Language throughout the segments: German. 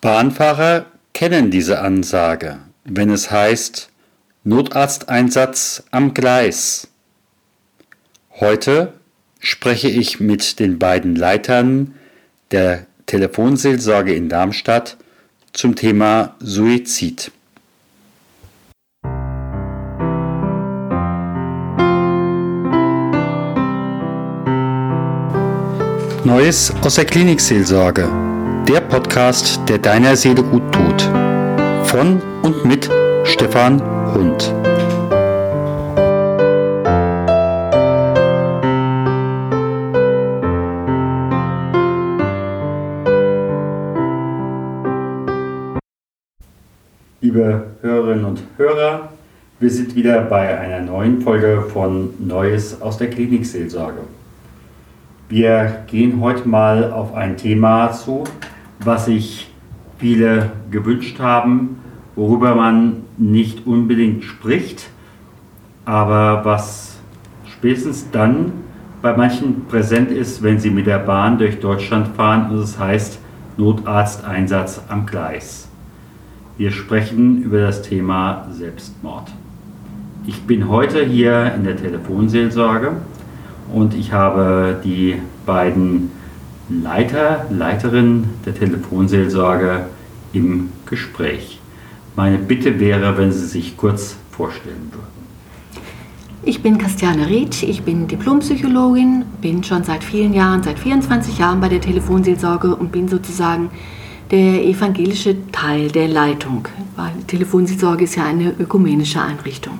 Bahnfahrer kennen diese Ansage, wenn es heißt Notarzteinsatz am Gleis. Heute spreche ich mit den beiden Leitern der Telefonseelsorge in Darmstadt zum Thema Suizid. Neues aus der Klinikseelsorge der Podcast, der deiner Seele gut tut. Von und mit Stefan Hund. Liebe Hörerinnen und Hörer, wir sind wieder bei einer neuen Folge von Neues aus der Klinikseelsorge. Wir gehen heute mal auf ein Thema zu, was sich viele gewünscht haben, worüber man nicht unbedingt spricht, aber was spätestens dann bei manchen präsent ist, wenn sie mit der Bahn durch Deutschland fahren und es heißt Notarzteinsatz am Gleis. Wir sprechen über das Thema Selbstmord. Ich bin heute hier in der Telefonseelsorge und ich habe die beiden Leiter, Leiterin der Telefonseelsorge im Gespräch. Meine Bitte wäre, wenn Sie sich kurz vorstellen würden. Ich bin Christiane Rietsch, ich bin Diplompsychologin, bin schon seit vielen Jahren, seit 24 Jahren bei der Telefonseelsorge und bin sozusagen der evangelische Teil der Leitung, weil Telefonseelsorge ist ja eine ökumenische Einrichtung.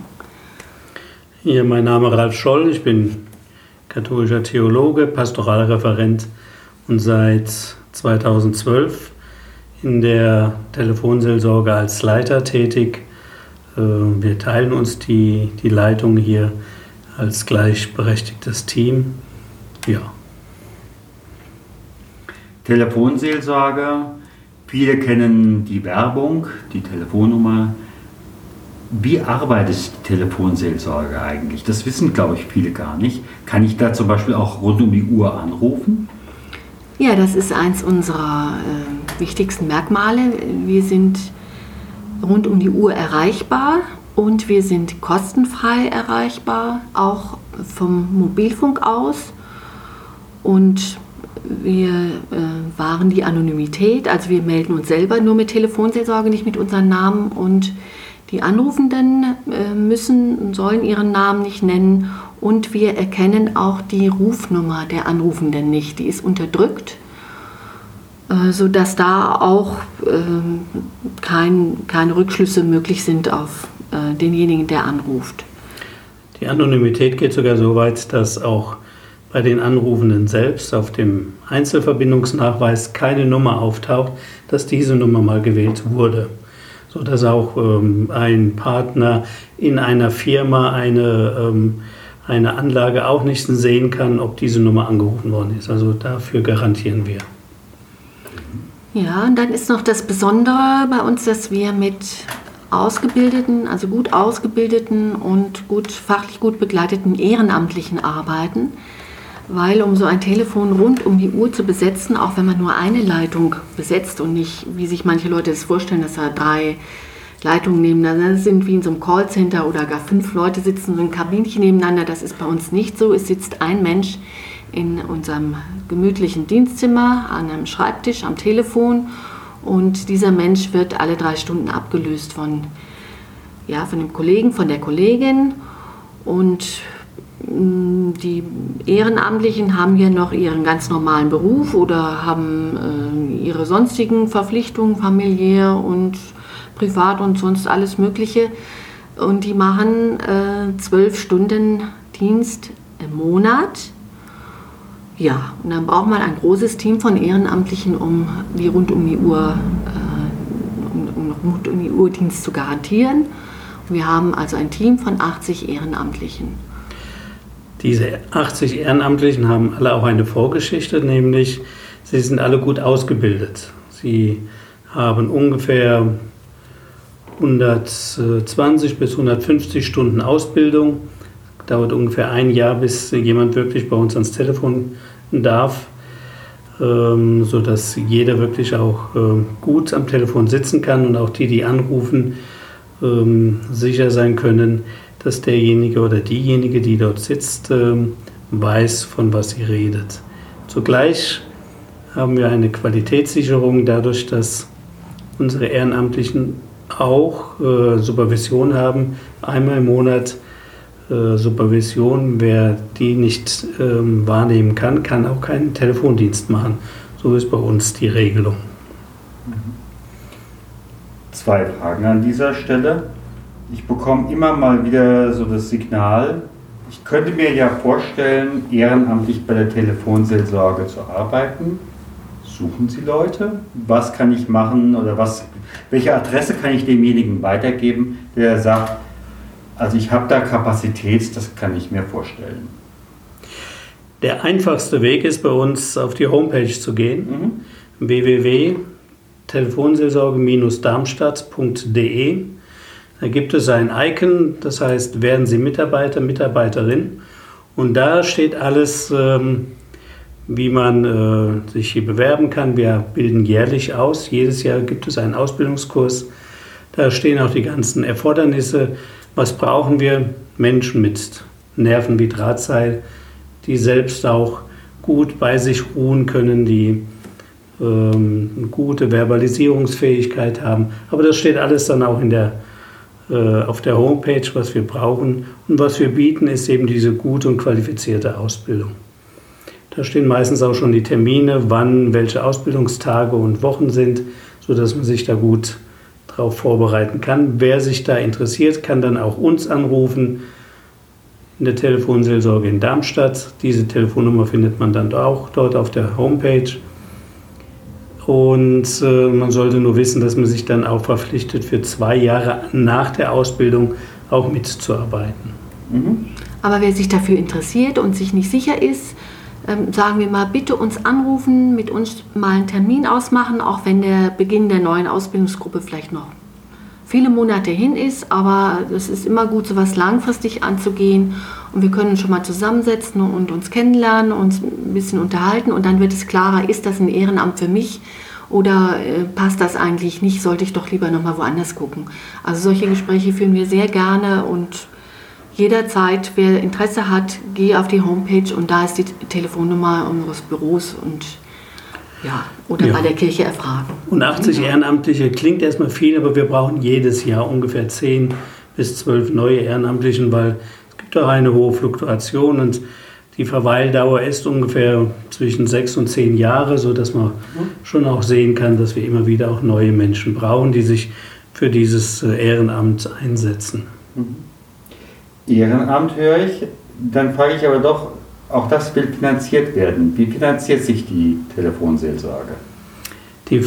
Hier, mein Name ist Ralf Scholl, ich bin katholischer Theologe, Pastoralreferent und seit 2012 in der Telefonseelsorge als Leiter tätig. Äh, wir teilen uns die, die Leitung hier als gleichberechtigtes Team. Ja. Telefonseelsorge, viele kennen die Werbung, die Telefonnummer. Wie arbeitet die Telefonseelsorge eigentlich? Das wissen, glaube ich, viele gar nicht. Kann ich da zum Beispiel auch rund um die Uhr anrufen? Ja, das ist eins unserer äh, wichtigsten Merkmale. Wir sind rund um die Uhr erreichbar und wir sind kostenfrei erreichbar, auch vom Mobilfunk aus. Und wir äh, wahren die Anonymität, also wir melden uns selber nur mit Telefonseelsorge, nicht mit unserem Namen und die Anrufenden äh, müssen und sollen ihren Namen nicht nennen und wir erkennen auch die Rufnummer der Anrufenden nicht. Die ist unterdrückt, äh, sodass da auch ähm, kein, keine Rückschlüsse möglich sind auf äh, denjenigen, der anruft. Die Anonymität geht sogar so weit, dass auch bei den Anrufenden selbst auf dem Einzelverbindungsnachweis keine Nummer auftaucht, dass diese Nummer mal gewählt wurde sodass auch ähm, ein Partner in einer Firma eine, ähm, eine Anlage auch nicht sehen kann, ob diese Nummer angerufen worden ist. Also dafür garantieren wir. Ja, und dann ist noch das Besondere bei uns, dass wir mit ausgebildeten, also gut ausgebildeten und gut fachlich gut begleiteten Ehrenamtlichen arbeiten weil um so ein Telefon rund um die Uhr zu besetzen, auch wenn man nur eine Leitung besetzt und nicht, wie sich manche Leute das vorstellen, dass da drei Leitungen nebeneinander sind, wie in so einem Callcenter oder gar fünf Leute sitzen so ein Kabinchen nebeneinander, das ist bei uns nicht so. Es sitzt ein Mensch in unserem gemütlichen Dienstzimmer an einem Schreibtisch am Telefon. Und dieser Mensch wird alle drei Stunden abgelöst von, ja, von dem Kollegen, von der Kollegin. Und Mm, die Ehrenamtlichen haben ja noch ihren ganz normalen Beruf oder haben äh, ihre sonstigen Verpflichtungen familiär und privat und sonst alles Mögliche. Und die machen äh, zwölf Stunden Dienst im Monat. Ja, und dann braucht man ein großes Team von Ehrenamtlichen, um die rund um die Uhr, äh, um, um rund um die Uhr Dienst zu garantieren. Und wir haben also ein Team von 80 Ehrenamtlichen. Diese 80 Ehrenamtlichen haben alle auch eine Vorgeschichte, nämlich sie sind alle gut ausgebildet. Sie haben ungefähr 120 bis 150 Stunden Ausbildung. Dauert ungefähr ein Jahr, bis jemand wirklich bei uns ans Telefon darf. ähm, sodass jeder wirklich auch äh, gut am Telefon sitzen kann und auch die, die anrufen, ähm, sicher sein können, dass derjenige oder diejenige, die dort sitzt, ähm, weiß, von was sie redet. Zugleich haben wir eine Qualitätssicherung dadurch, dass unsere Ehrenamtlichen auch äh, Supervision haben, einmal im Monat äh, Supervision. Wer die nicht ähm, wahrnehmen kann, kann auch keinen Telefondienst machen. So ist bei uns die Regelung. Zwei Fragen an dieser Stelle. Ich bekomme immer mal wieder so das Signal, ich könnte mir ja vorstellen, ehrenamtlich bei der Telefonseelsorge zu arbeiten. Suchen Sie Leute? Was kann ich machen oder was, welche Adresse kann ich demjenigen weitergeben, der sagt, also ich habe da Kapazität, das kann ich mir vorstellen. Der einfachste Weg ist bei uns auf die Homepage zu gehen, mhm. www.telefonseelsorge-darmstadt.de. Da gibt es ein Icon, das heißt, werden Sie Mitarbeiter, Mitarbeiterin. Und da steht alles, ähm, wie man äh, sich hier bewerben kann. Wir bilden jährlich aus. Jedes Jahr gibt es einen Ausbildungskurs. Da stehen auch die ganzen Erfordernisse was brauchen wir? Menschen mit Nerven wie Drahtseil, die selbst auch gut bei sich ruhen können, die ähm, eine gute Verbalisierungsfähigkeit haben. Aber das steht alles dann auch in der, äh, auf der Homepage, was wir brauchen. Und was wir bieten, ist eben diese gute und qualifizierte Ausbildung. Da stehen meistens auch schon die Termine, wann welche Ausbildungstage und Wochen sind, sodass man sich da gut darauf vorbereiten kann. Wer sich da interessiert, kann dann auch uns anrufen in der Telefonseelsorge in Darmstadt. Diese Telefonnummer findet man dann auch dort auf der Homepage. Und äh, man sollte nur wissen, dass man sich dann auch verpflichtet, für zwei Jahre nach der Ausbildung auch mitzuarbeiten. Mhm. Aber wer sich dafür interessiert und sich nicht sicher ist, ähm, sagen wir mal, bitte uns anrufen, mit uns mal einen Termin ausmachen, auch wenn der Beginn der neuen Ausbildungsgruppe vielleicht noch viele Monate hin ist, aber es ist immer gut, sowas langfristig anzugehen. Und wir können schon mal zusammensetzen und uns kennenlernen, uns ein bisschen unterhalten. Und dann wird es klarer, ist das ein Ehrenamt für mich oder äh, passt das eigentlich nicht, sollte ich doch lieber nochmal woanders gucken. Also solche Gespräche führen wir sehr gerne und jederzeit, wer Interesse hat, gehe auf die Homepage und da ist die Telefonnummer unseres Büros und ja, oder ja. bei der Kirche erfragen. Und 80 Ehrenamtliche klingt erstmal viel, aber wir brauchen jedes Jahr ungefähr 10 bis 12 neue Ehrenamtlichen, weil es gibt auch eine hohe Fluktuation und die Verweildauer ist ungefähr zwischen 6 und 10 Jahre, sodass man schon auch sehen kann, dass wir immer wieder auch neue Menschen brauchen, die sich für dieses äh, Ehrenamt einsetzen. Mhm. Ehrenamt höre ich. Dann frage ich aber doch, auch das will finanziert werden. Wie finanziert sich die Telefonseelsorge? Die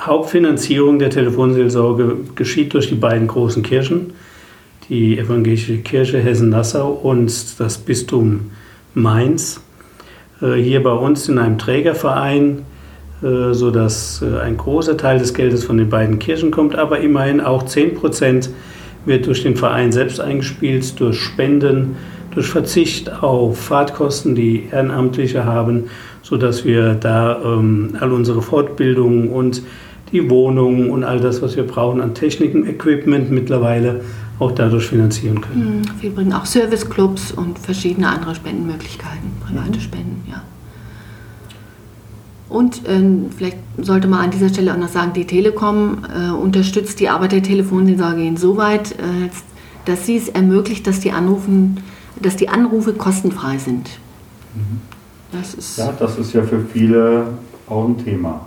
Hauptfinanzierung der Telefonseelsorge geschieht durch die beiden großen Kirchen, die Evangelische Kirche Hessen-Nassau und das Bistum Mainz. Äh, hier bei uns in einem Trägerverein, äh, sodass äh, ein großer Teil des Geldes von den beiden Kirchen kommt, aber immerhin auch 10 Prozent wird durch den Verein selbst eingespielt, durch Spenden, durch Verzicht auf Fahrtkosten, die Ehrenamtliche haben, sodass wir da ähm, all unsere Fortbildungen und die Wohnungen und all das, was wir brauchen an Techniken, Equipment mittlerweile auch dadurch finanzieren können. Mhm. Wir bringen auch Serviceclubs und verschiedene andere Spendenmöglichkeiten, private mhm. Spenden, ja. Und äh, vielleicht sollte man an dieser Stelle auch noch sagen, die Telekom äh, unterstützt die Arbeit der Telefonseelsorge insoweit, äh, dass sie es ermöglicht, dass die, Anrufen, dass die Anrufe kostenfrei sind. Mhm. Das ist ja, das ist ja für viele auch ein Thema.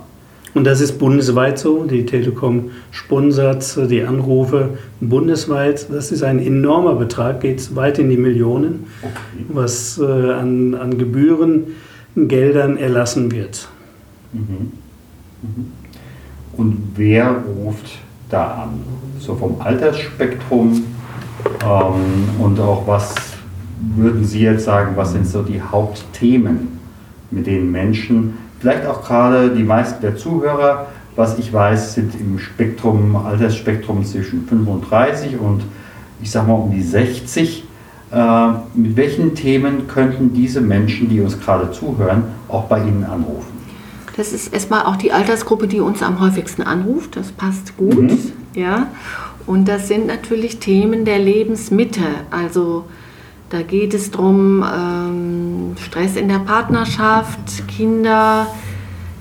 Und das ist bundesweit so. Die Telekom sponsert die Anrufe bundesweit. Das ist ein enormer Betrag, geht weit in die Millionen, okay. was äh, an, an Gebühren, Geldern erlassen wird. Mhm. Und wer ruft da an? So vom Altersspektrum ähm, und auch was würden Sie jetzt sagen, was sind so die Hauptthemen, mit denen Menschen, vielleicht auch gerade die meisten der Zuhörer, was ich weiß, sind im Spektrum, Altersspektrum zwischen 35 und ich sag mal um die 60. Äh, mit welchen Themen könnten diese Menschen, die uns gerade zuhören, auch bei Ihnen anrufen? Das ist erstmal auch die Altersgruppe, die uns am häufigsten anruft. Das passt gut. Mhm. Ja. Und das sind natürlich Themen der Lebensmitte. Also da geht es darum, ähm, Stress in der Partnerschaft, Kinder,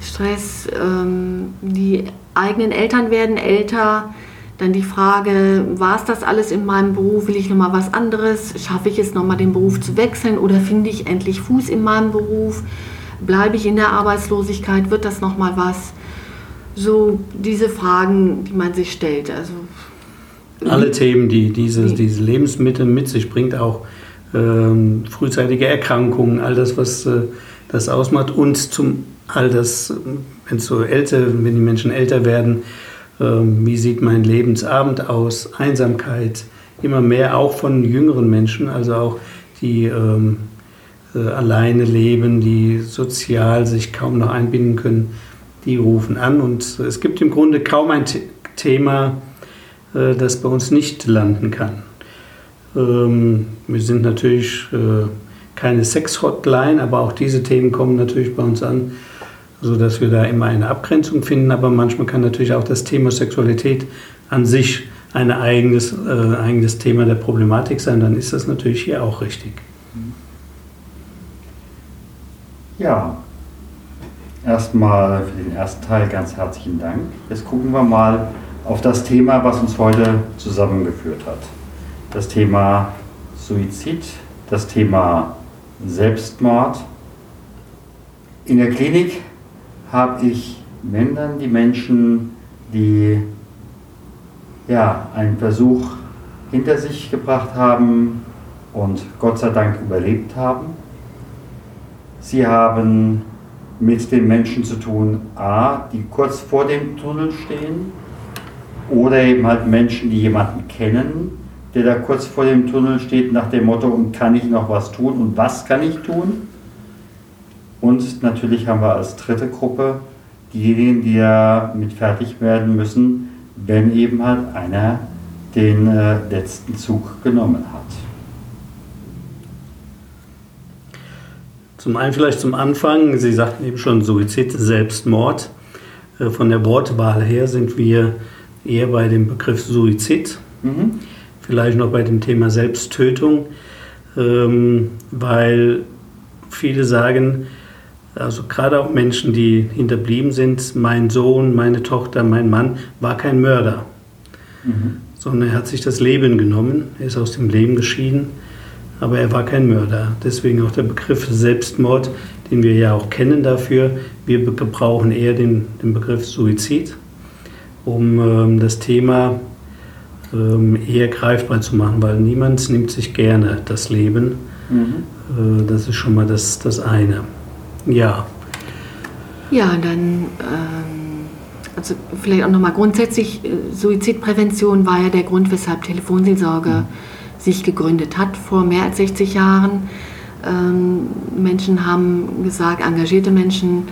Stress, ähm, die eigenen Eltern werden älter. Dann die Frage, war es das alles in meinem Beruf? Will ich nochmal was anderes? Schaffe ich es nochmal den Beruf zu wechseln oder finde ich endlich Fuß in meinem Beruf? Bleibe ich in der Arbeitslosigkeit? Wird das nochmal was? So diese Fragen, die man sich stellt. Also, Alle Themen, die diese, diese Lebensmittel mit sich bringt, auch ähm, frühzeitige Erkrankungen, all das, was äh, das ausmacht und zum all das, wenn so älter, wenn die Menschen älter werden, ähm, wie sieht mein Lebensabend aus, Einsamkeit, immer mehr auch von jüngeren Menschen, also auch die ähm, äh, alleine leben, die sozial sich kaum noch einbinden können, die rufen an. Und es gibt im Grunde kaum ein Thema, äh, das bei uns nicht landen kann. Ähm, wir sind natürlich äh, keine Sex-Hotline, aber auch diese Themen kommen natürlich bei uns an, sodass wir da immer eine Abgrenzung finden. Aber manchmal kann natürlich auch das Thema Sexualität an sich ein eigenes, äh, eigenes Thema der Problematik sein. Dann ist das natürlich hier auch richtig. Ja, erstmal für den ersten Teil ganz herzlichen Dank. Jetzt gucken wir mal auf das Thema, was uns heute zusammengeführt hat das Thema Suizid, das Thema Selbstmord. In der Klinik habe ich, dann die Menschen, die ja, einen Versuch hinter sich gebracht haben und Gott sei Dank überlebt haben. Sie haben mit den Menschen zu tun, a, die kurz vor dem Tunnel stehen, oder eben halt Menschen, die jemanden kennen, der da kurz vor dem Tunnel steht nach dem Motto, und kann ich noch was tun und was kann ich tun? Und natürlich haben wir als dritte Gruppe diejenigen, die ja mit fertig werden müssen, wenn eben halt einer den äh, letzten Zug genommen hat. Zum einen vielleicht zum Anfang, Sie sagten eben schon Suizid, Selbstmord. Äh, von der Wortwahl her sind wir eher bei dem Begriff Suizid. Mhm vielleicht noch bei dem Thema Selbsttötung, ähm, weil viele sagen, also gerade auch Menschen, die hinterblieben sind, mein Sohn, meine Tochter, mein Mann war kein Mörder, mhm. sondern er hat sich das Leben genommen, er ist aus dem Leben geschieden, aber er war kein Mörder. Deswegen auch der Begriff Selbstmord, den wir ja auch kennen dafür. Wir gebrauchen eher den, den Begriff Suizid, um ähm, das Thema ähm, eher greifbar zu machen, weil niemand nimmt sich gerne das Leben. Mhm. Äh, das ist schon mal das, das eine. Ja. Ja, dann ähm, also vielleicht auch nochmal grundsätzlich, äh, Suizidprävention war ja der Grund, weshalb Telefonseelsorge mhm. Sich gegründet hat vor mehr als 60 Jahren. Ähm, Menschen haben gesagt, engagierte Menschen,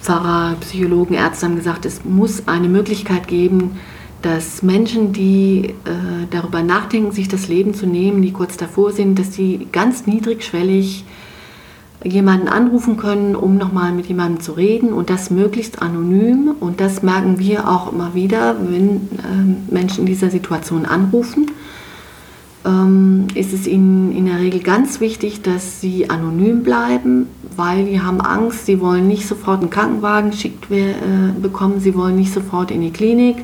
Pfarrer, Psychologen, Ärzte haben gesagt, es muss eine Möglichkeit geben, dass Menschen, die äh, darüber nachdenken, sich das Leben zu nehmen, die kurz davor sind, dass sie ganz niedrigschwellig jemanden anrufen können, um nochmal mit jemandem zu reden und das möglichst anonym. Und das merken wir auch immer wieder, wenn äh, Menschen in dieser Situation anrufen. Ähm, ist es ihnen in der Regel ganz wichtig, dass sie anonym bleiben, weil die haben Angst, sie wollen nicht sofort einen Krankenwagen geschickt äh, bekommen, sie wollen nicht sofort in die Klinik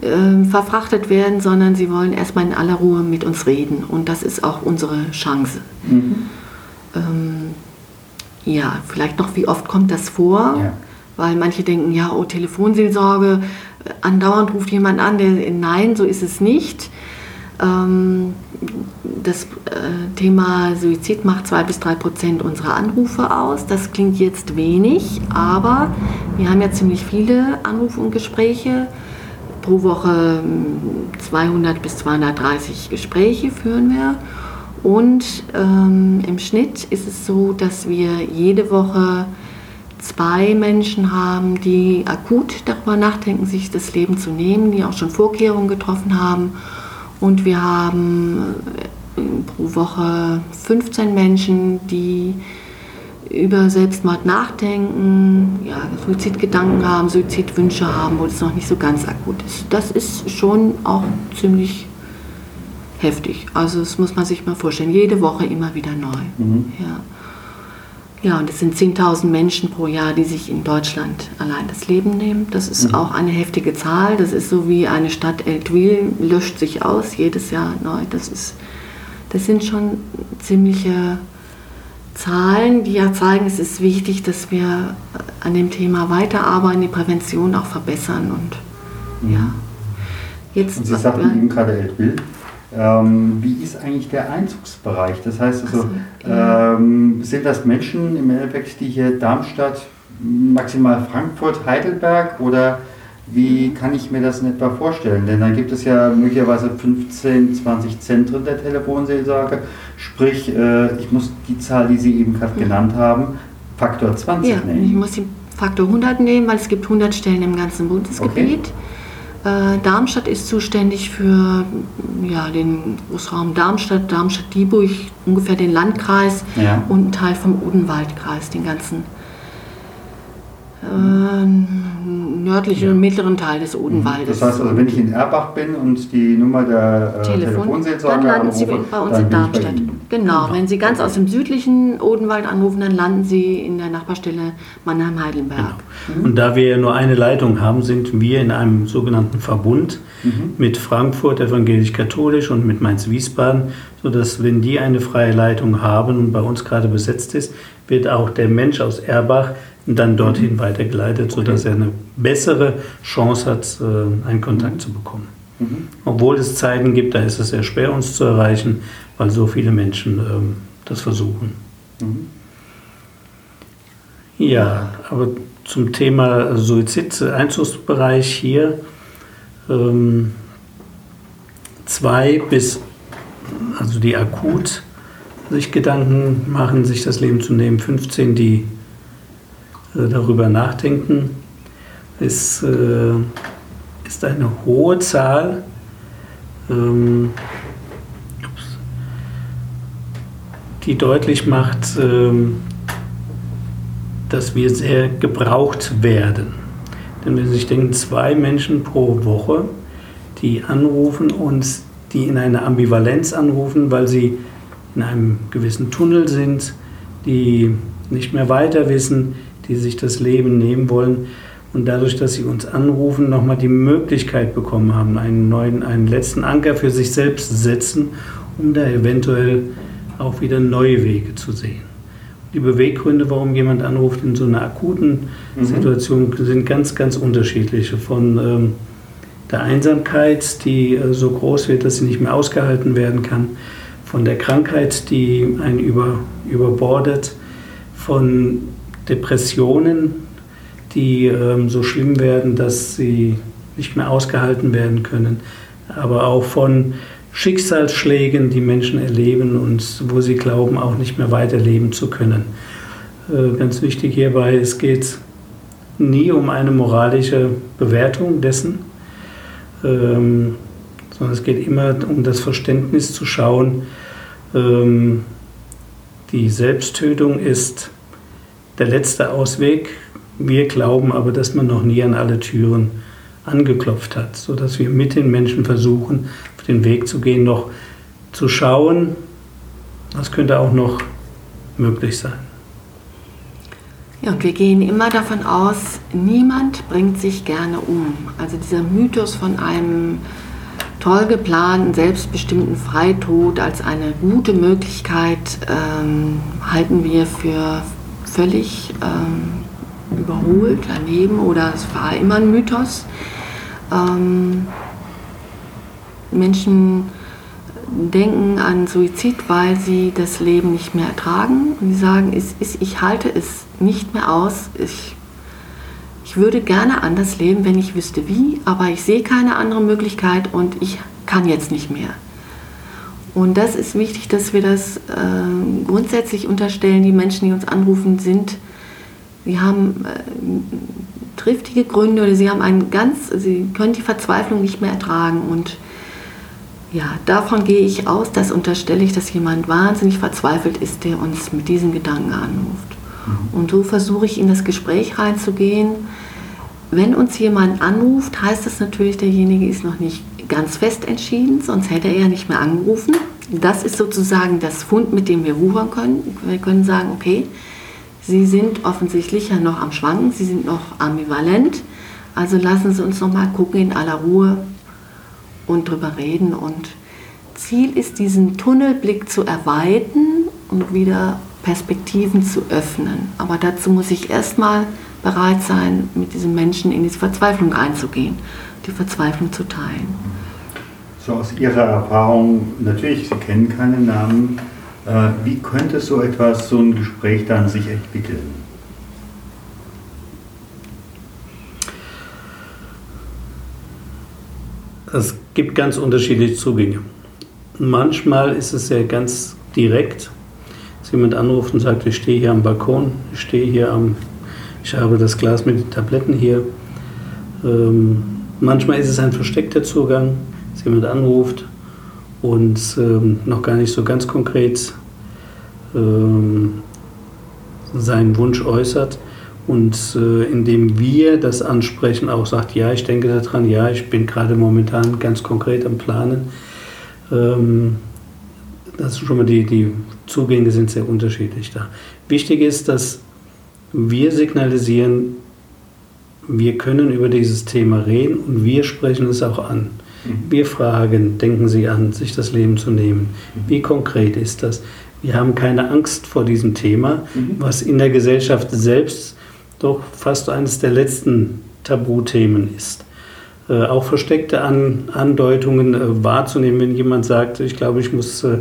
äh, verfrachtet werden, sondern sie wollen erstmal in aller Ruhe mit uns reden. Und das ist auch unsere Chance. Mhm. Ähm, ja, vielleicht noch, wie oft kommt das vor? Ja. Weil manche denken, ja, oh, Telefonseelsorge, andauernd ruft jemand an, der, nein, so ist es nicht. Ähm, das äh, Thema Suizid macht zwei bis drei Prozent unserer Anrufe aus. Das klingt jetzt wenig, aber wir haben ja ziemlich viele Anrufe und Gespräche pro Woche 200 bis 230 Gespräche führen wir. Und ähm, im Schnitt ist es so, dass wir jede Woche zwei Menschen haben, die akut darüber nachdenken, sich das Leben zu nehmen, die auch schon Vorkehrungen getroffen haben. Und wir haben äh, pro Woche 15 Menschen, die über Selbstmord nachdenken, ja, Suizidgedanken haben, Suizidwünsche haben, wo es noch nicht so ganz akut ist. Das ist schon auch ziemlich heftig. Also das muss man sich mal vorstellen. Jede Woche immer wieder neu. Mhm. Ja. Ja, und es sind 10.000 Menschen pro Jahr, die sich in Deutschland allein das Leben nehmen. Das ist mhm. auch eine heftige Zahl. Das ist so wie eine Stadt Eltville löscht sich aus jedes Jahr neu. Das, ist, das sind schon ziemliche Zahlen, die ja zeigen, es ist wichtig, dass wir an dem Thema weiterarbeiten, die Prävention auch verbessern. Und, mhm. ja. Jetzt, und Sie sagten eben gerade Eltville. Ähm, wie ist eigentlich der Einzugsbereich? Das heißt also, ja. ähm, sind das Menschen im Endeffekt, die hier Darmstadt, maximal Frankfurt, Heidelberg oder wie kann ich mir das in etwa vorstellen? Denn dann gibt es ja möglicherweise 15, 20 Zentren der Telefonseelsorge. Sprich, äh, ich muss die Zahl, die Sie eben gerade mhm. genannt haben, Faktor 20 ja, nehmen. Ich muss den Faktor 100 nehmen, weil es gibt 100 Stellen im ganzen Bundesgebiet. Okay. Äh, Darmstadt ist zuständig für ja, den Großraum Darmstadt, Darmstadt-Dieburg, ungefähr den Landkreis ja. und einen Teil vom Odenwaldkreis, den ganzen äh, nördlichen und mittleren Teil des Odenwaldes. Das heißt also, wenn ich in Erbach bin und die Nummer der äh, Telefon, Telefonseelsorge dann landen Sie bei uns in Darmstadt. Genau, wenn Sie ganz aus dem südlichen Odenwald anrufen, dann landen Sie in der Nachbarstelle Mannheim-Heidelberg. Genau. Mhm. Und da wir nur eine Leitung haben, sind wir in einem sogenannten Verbund mhm. mit Frankfurt evangelisch-katholisch und mit Mainz-Wiesbaden, sodass wenn die eine freie Leitung haben und bei uns gerade besetzt ist, wird auch der Mensch aus Erbach dann dorthin weitergeleitet, sodass er eine bessere Chance hat, äh, einen Kontakt zu bekommen. Mhm. Obwohl es Zeiten gibt, da ist es sehr schwer, uns zu erreichen, weil so viele Menschen ähm, das versuchen. Mhm. Ja, aber zum Thema Suizid, Einzugsbereich hier, ähm, zwei bis, also die akut sich Gedanken machen, sich das Leben zu nehmen, 15, die darüber nachdenken, ist, äh, ist eine hohe Zahl. Ähm, die deutlich macht, ähm, dass wir sehr gebraucht werden. Denn wenn Sie sich denken, zwei Menschen pro Woche, die anrufen und die in einer Ambivalenz anrufen, weil sie in einem gewissen Tunnel sind, die nicht mehr weiter wissen, die sich das Leben nehmen wollen und dadurch, dass sie uns anrufen, nochmal die Möglichkeit bekommen haben, einen neuen, einen letzten Anker für sich selbst zu setzen, um da eventuell auch wieder neue Wege zu sehen. Die Beweggründe, warum jemand anruft in so einer akuten mhm. Situation, sind ganz, ganz unterschiedliche. Von ähm, der Einsamkeit, die äh, so groß wird, dass sie nicht mehr ausgehalten werden kann, von der Krankheit, die einen über, überbordet, von Depressionen, die ähm, so schlimm werden, dass sie nicht mehr ausgehalten werden können, aber auch von Schicksalsschlägen, die Menschen erleben und wo sie glauben, auch nicht mehr weiterleben zu können. Äh, ganz wichtig hierbei, es geht nie um eine moralische Bewertung dessen, ähm, sondern es geht immer um das Verständnis zu schauen, ähm, die Selbsttötung ist der letzte Ausweg. Wir glauben aber, dass man noch nie an alle Türen angeklopft hat, sodass wir mit den Menschen versuchen, auf den Weg zu gehen, noch zu schauen, was könnte auch noch möglich sein. Ja, und wir gehen immer davon aus, niemand bringt sich gerne um. Also dieser Mythos von einem toll geplanten, selbstbestimmten Freitod als eine gute Möglichkeit ähm, halten wir für völlig ähm, überholt, daneben oder es war immer ein Mythos. Ähm, Menschen denken an Suizid, weil sie das Leben nicht mehr ertragen und sie sagen, es ist, ich halte es nicht mehr aus. Ich, ich würde gerne anders leben, wenn ich wüsste wie, aber ich sehe keine andere Möglichkeit und ich kann jetzt nicht mehr. Und das ist wichtig, dass wir das äh, grundsätzlich unterstellen. Die Menschen, die uns anrufen, sind, sie haben äh, triftige Gründe oder sie haben einen ganz, sie können die Verzweiflung nicht mehr ertragen. Und ja, davon gehe ich aus, das unterstelle ich, dass jemand wahnsinnig verzweifelt ist, der uns mit diesen Gedanken anruft. Mhm. Und so versuche ich in das Gespräch reinzugehen. Wenn uns jemand anruft, heißt das natürlich, derjenige ist noch nicht ganz fest entschieden, sonst hätte er ja nicht mehr angerufen. Das ist sozusagen das Fund, mit dem wir wuchern können. Wir können sagen, okay, Sie sind offensichtlich ja noch am Schwanken, Sie sind noch ambivalent. Also lassen Sie uns noch mal gucken in aller Ruhe und drüber reden. Und Ziel ist, diesen Tunnelblick zu erweitern und wieder Perspektiven zu öffnen. Aber dazu muss ich erstmal bereit sein, mit diesem Menschen in diese Verzweiflung einzugehen, die Verzweiflung zu teilen. So aus Ihrer Erfahrung, natürlich, Sie kennen keine Namen, äh, wie könnte so etwas, so ein Gespräch dann sich entwickeln? Es gibt ganz unterschiedliche Zugänge. Manchmal ist es ja ganz direkt, dass jemand anruft und sagt, ich stehe hier am Balkon, ich stehe hier am, ich habe das Glas mit den Tabletten hier. Ähm, manchmal ist es ein versteckter Zugang, dass jemand anruft und ähm, noch gar nicht so ganz konkret ähm, seinen Wunsch äußert und äh, indem wir das ansprechen, auch sagt, ja, ich denke daran, ja, ich bin gerade momentan ganz konkret am Planen. Ähm, das ist schon mal die, die Zugänge sind sehr unterschiedlich da. Wichtig ist, dass wir signalisieren, wir können über dieses Thema reden und wir sprechen es auch an. Mhm. Wir fragen, denken Sie an, sich das Leben zu nehmen? Wie konkret ist das? Wir haben keine Angst vor diesem Thema, mhm. was in der Gesellschaft selbst doch fast eines der letzten Tabuthemen ist. Äh, auch versteckte An Andeutungen äh, wahrzunehmen, wenn jemand sagt, ich glaube, ich muss, äh,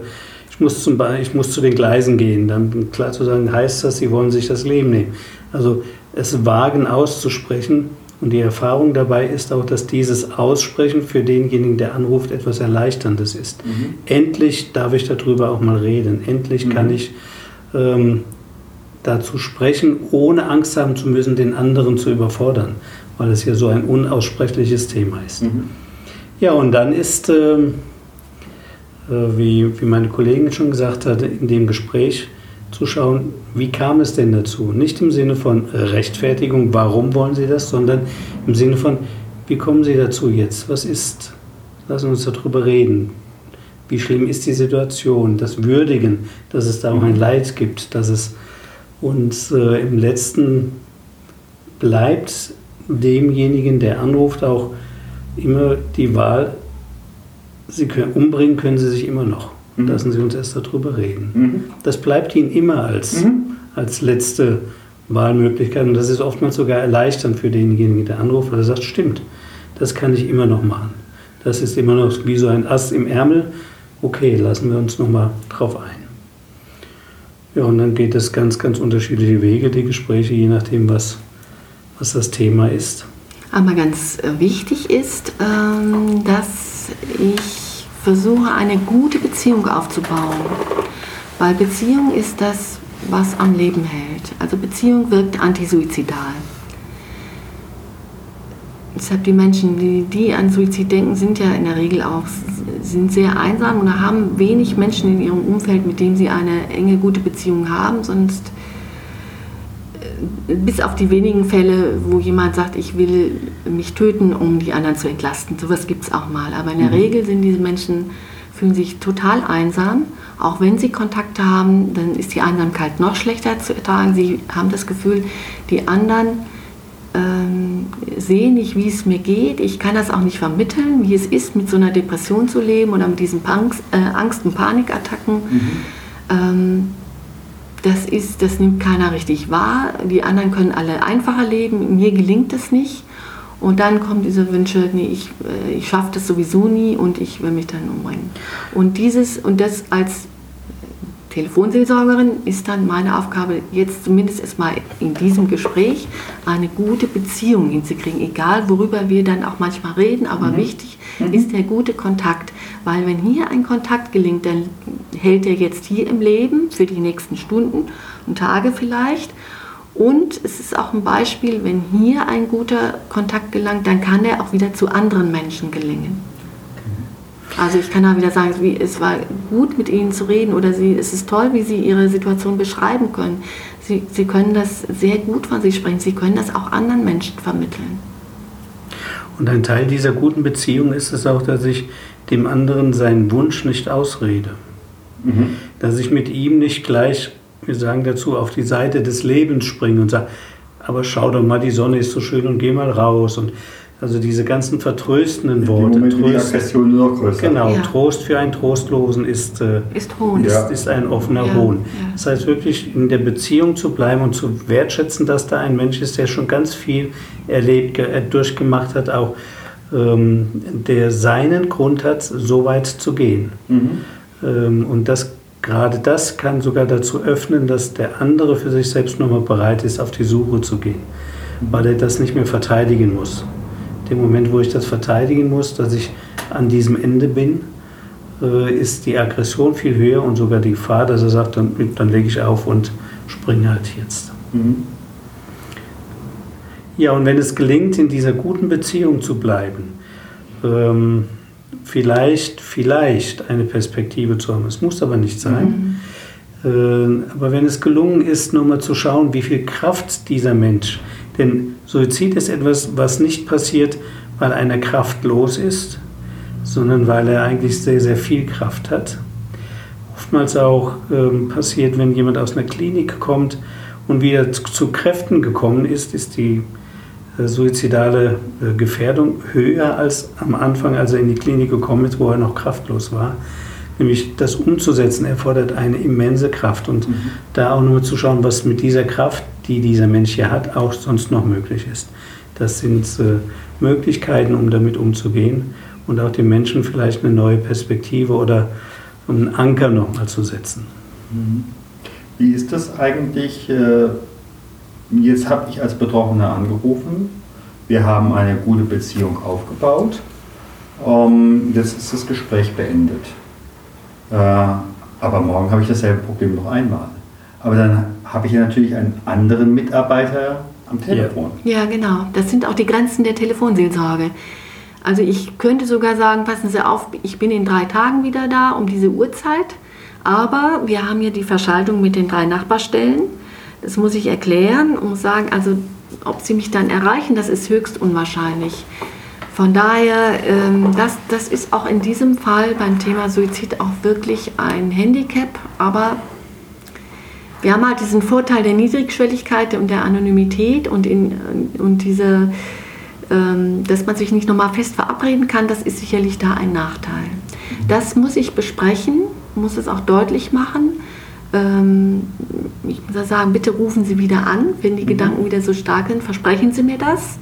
ich, muss zum ich muss zu den Gleisen gehen, dann klar zu sagen, heißt das, sie wollen sich das Leben nehmen. Also es wagen auszusprechen und die Erfahrung dabei ist auch, dass dieses Aussprechen für denjenigen, der anruft, etwas Erleichterndes ist. Mhm. Endlich darf ich darüber auch mal reden. Endlich mhm. kann ich ähm, dazu sprechen, ohne Angst haben zu müssen, den anderen zu überfordern, weil es ja so ein unaussprechliches Thema ist. Mhm. Ja, und dann ist, äh, äh, wie, wie meine Kollegin schon gesagt hat, in dem Gespräch zu schauen, wie kam es denn dazu? Nicht im Sinne von Rechtfertigung, warum wollen Sie das, sondern im Sinne von, wie kommen Sie dazu jetzt? Was ist? Lassen uns darüber reden. Wie schlimm ist die Situation? Das Würdigen, dass es da auch ein Leid gibt, dass es und äh, im letzten bleibt demjenigen, der anruft, auch immer die Wahl, sie können, umbringen können sie sich immer noch. Mhm. Lassen Sie uns erst darüber reden. Mhm. Das bleibt Ihnen immer als, mhm. als letzte Wahlmöglichkeit und das ist oftmals sogar erleichternd für denjenigen, der anruft, weil er sagt, stimmt, das kann ich immer noch machen. Das ist immer noch wie so ein Ass im Ärmel. Okay, lassen wir uns nochmal drauf ein. Ja, und dann geht es ganz, ganz unterschiedliche Wege, die Gespräche, je nachdem, was, was das Thema ist. Aber ganz wichtig ist, ähm, dass ich versuche, eine gute Beziehung aufzubauen. Weil Beziehung ist das, was am Leben hält. Also Beziehung wirkt antisuizidal. Deshalb die Menschen, die, die an Suizid denken, sind ja in der Regel auch sind sehr einsam und haben wenig Menschen in ihrem Umfeld, mit denen sie eine enge, gute Beziehung haben. Sonst bis auf die wenigen Fälle, wo jemand sagt, ich will mich töten, um die anderen zu entlasten. Sowas gibt es auch mal. Aber in der mhm. Regel sind diese Menschen, fühlen sich total einsam. Auch wenn sie Kontakte haben, dann ist die Einsamkeit noch schlechter zu ertragen. Sie haben das Gefühl, die anderen ähm, sehe nicht, wie es mir geht. Ich kann das auch nicht vermitteln, wie es ist, mit so einer Depression zu leben oder mit diesen Angst, äh, Angst und Panikattacken. Mhm. Ähm, das, ist, das nimmt keiner richtig wahr. Die anderen können alle einfacher leben. Mir gelingt das nicht. Und dann kommen diese Wünsche, nee, ich, äh, ich schaffe das sowieso nie und ich will mich dann umbringen. Und dieses und das als Telefonseelsorgerin ist dann meine Aufgabe, jetzt zumindest erstmal in diesem Gespräch eine gute Beziehung hinzukriegen, egal worüber wir dann auch manchmal reden, aber mhm. wichtig mhm. ist der gute Kontakt, weil wenn hier ein Kontakt gelingt, dann hält er jetzt hier im Leben für die nächsten Stunden und Tage vielleicht. Und es ist auch ein Beispiel, wenn hier ein guter Kontakt gelangt, dann kann er auch wieder zu anderen Menschen gelingen. Also ich kann da wieder sagen, es war gut mit Ihnen zu reden oder Sie, es ist toll, wie Sie Ihre Situation beschreiben können. Sie Sie, Sie können das sehr gut von sich sprechen. Sie können das auch anderen Menschen vermitteln. Und ein Teil dieser guten Beziehung ist es auch, dass ich dem anderen seinen Wunsch nicht ausrede. Mhm. Dass ich mit ihm nicht gleich, wir sagen dazu, auf die Seite des Lebens springe und sage, aber schau doch mal, die Sonne ist so schön und geh mal raus. Und also diese ganzen vertröstenden Worte. Moment, Trost, die nur größer. Genau, ja. Trost für einen Trostlosen ist, äh, ist, Hohn. Ist, ist ein offener ja. Hohn. Ja. Das heißt wirklich in der Beziehung zu bleiben und zu wertschätzen, dass da ein Mensch ist, der schon ganz viel erlebt, äh, durchgemacht hat, auch ähm, der seinen Grund hat, so weit zu gehen. Mhm. Ähm, und das gerade das kann sogar dazu öffnen, dass der andere für sich selbst nochmal bereit ist, auf die Suche zu gehen, weil er das nicht mehr verteidigen muss dem Moment, wo ich das verteidigen muss, dass ich an diesem Ende bin, äh, ist die Aggression viel höher und sogar die Gefahr, dass er sagt, dann, dann lege ich auf und springe halt jetzt. Mhm. Ja, und wenn es gelingt, in dieser guten Beziehung zu bleiben, ähm, vielleicht, vielleicht eine Perspektive zu haben, es muss aber nicht sein, mhm. äh, aber wenn es gelungen ist, nur mal zu schauen, wie viel Kraft dieser Mensch denn Suizid ist etwas, was nicht passiert, weil einer kraftlos ist, sondern weil er eigentlich sehr, sehr viel Kraft hat. Oftmals auch ähm, passiert, wenn jemand aus einer Klinik kommt und wieder zu, zu Kräften gekommen ist, ist die äh, suizidale äh, Gefährdung höher als am Anfang, als er in die Klinik gekommen ist, wo er noch kraftlos war. Nämlich das umzusetzen erfordert eine immense Kraft und mhm. da auch nur zu schauen, was mit dieser Kraft die dieser Mensch hier hat, auch sonst noch möglich ist. Das sind äh, Möglichkeiten, um damit umzugehen und auch den Menschen vielleicht eine neue Perspektive oder einen Anker nochmal zu setzen. Mhm. Wie ist das eigentlich? Äh, jetzt habe ich als Betroffener angerufen. Wir haben eine gute Beziehung aufgebaut. Ähm, jetzt ist das Gespräch beendet. Äh, aber morgen habe ich dasselbe Problem noch einmal. Aber dann habe ich ja natürlich einen anderen Mitarbeiter am Telefon. Ja, genau. Das sind auch die Grenzen der Telefonseelsorge. Also ich könnte sogar sagen, passen Sie auf, ich bin in drei Tagen wieder da um diese Uhrzeit. Aber wir haben ja die Verschaltung mit den drei Nachbarstellen. Das muss ich erklären und sagen, also ob Sie mich dann erreichen, das ist höchst unwahrscheinlich. Von daher, ähm, das, das ist auch in diesem Fall beim Thema Suizid auch wirklich ein Handicap, aber wir haben halt diesen Vorteil der Niedrigschwelligkeit und der Anonymität und, in, und diese, ähm, dass man sich nicht nochmal fest verabreden kann, das ist sicherlich da ein Nachteil. Das muss ich besprechen, muss es auch deutlich machen. Ähm, ich muss sagen, bitte rufen Sie wieder an, wenn die mhm. Gedanken wieder so stark sind, versprechen Sie mir das.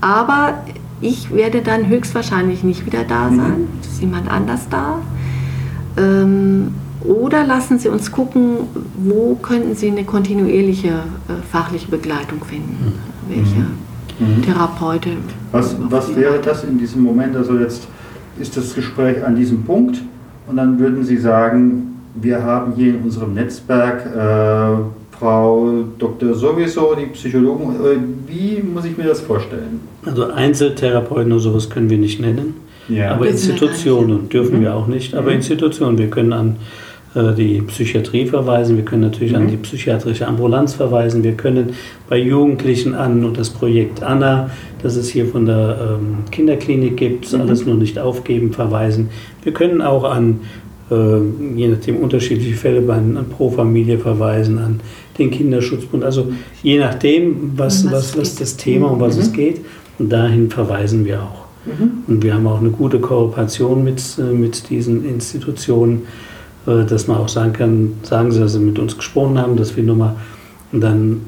Aber ich werde dann höchstwahrscheinlich nicht wieder da mhm. sein. Es ist jemand anders da. Ähm, oder lassen Sie uns gucken, wo könnten Sie eine kontinuierliche äh, fachliche Begleitung finden? Mhm. Welche mhm. Therapeutin? Was, was wäre das in diesem Moment? Also jetzt ist das Gespräch an diesem Punkt und dann würden Sie sagen, wir haben hier in unserem Netzwerk äh, Frau Dr. Sowieso, die Psychologen. Äh, wie muss ich mir das vorstellen? Also Einzeltherapeuten oder sowas können wir nicht nennen. Ja. Aber Institutionen dürfen wir auch nicht. Aber mhm. Institutionen, wir können an äh, die Psychiatrie verweisen, wir können natürlich mhm. an die psychiatrische Ambulanz verweisen, wir können bei Jugendlichen an und das Projekt Anna, das es hier von der ähm, Kinderklinik gibt, mhm. alles nur nicht aufgeben, verweisen. Wir können auch an, je nachdem unterschiedliche Fälle, an, an Pro Familie verweisen, an den Kinderschutzbund, also je nachdem, was, was, was das Thema, um was mhm. es geht, und dahin verweisen wir auch. Mhm. Und wir haben auch eine gute Kooperation mit, äh, mit diesen Institutionen. Äh, dass man auch sagen kann, sagen Sie, dass Sie mit uns gesprochen haben, dass wir nochmal dann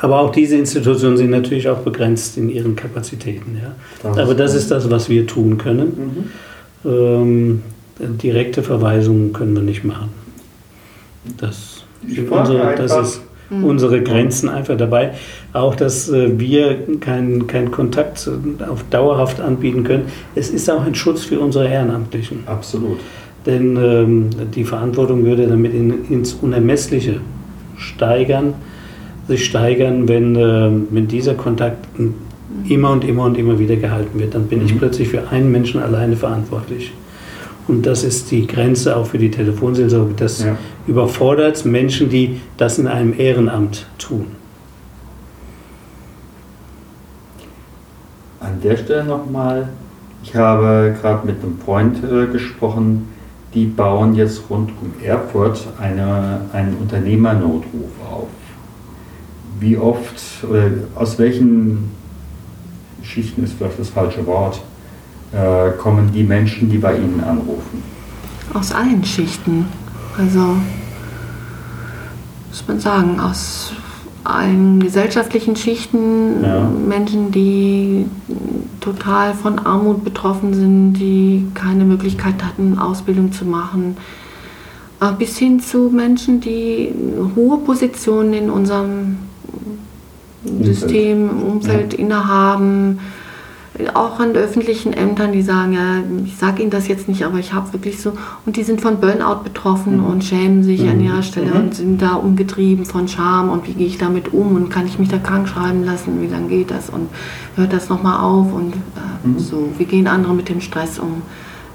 aber auch diese Institutionen sind natürlich auch begrenzt in ihren Kapazitäten. Ja. Das aber das ist das, was wir tun können. Mhm. Ähm, direkte Verweisungen können wir nicht machen. Das, unsere, das ist mhm. unsere Grenzen einfach dabei. Auch, dass äh, wir keinen kein Kontakt auf dauerhaft anbieten können. Es ist auch ein Schutz für unsere Ehrenamtlichen. Absolut denn ähm, die Verantwortung würde damit in, ins Unermessliche steigern, sich steigern, wenn, äh, wenn dieser Kontakt immer und immer und immer wieder gehalten wird. Dann bin mhm. ich plötzlich für einen Menschen alleine verantwortlich. Und das ist die Grenze auch für die Telefonseelsorge. Das ja. überfordert Menschen, die das in einem Ehrenamt tun. An der Stelle nochmal, ich habe gerade mit einem Freund äh, gesprochen, die bauen jetzt rund um Erfurt eine, einen Unternehmernotruf auf. Wie oft oder aus welchen Schichten ist vielleicht das falsche Wort, äh, kommen die Menschen, die bei Ihnen anrufen? Aus allen Schichten. Also, muss man sagen, aus allen gesellschaftlichen Schichten, ja. Menschen, die total von Armut betroffen sind, die keine Möglichkeit hatten, Ausbildung zu machen, äh, bis hin zu Menschen, die hohe Positionen in unserem System, Umfeld ja. innehaben, auch an öffentlichen Ämtern, die sagen, ja, ich sage Ihnen das jetzt nicht, aber ich habe wirklich so, und die sind von Burnout betroffen mhm. und schämen sich mhm. an ihrer Stelle mhm. und sind da umgetrieben von Scham und wie gehe ich damit um und kann ich mich da krank schreiben lassen, wie lange geht das und hört das nochmal auf und äh, mhm. so, wie gehen andere mit dem Stress um,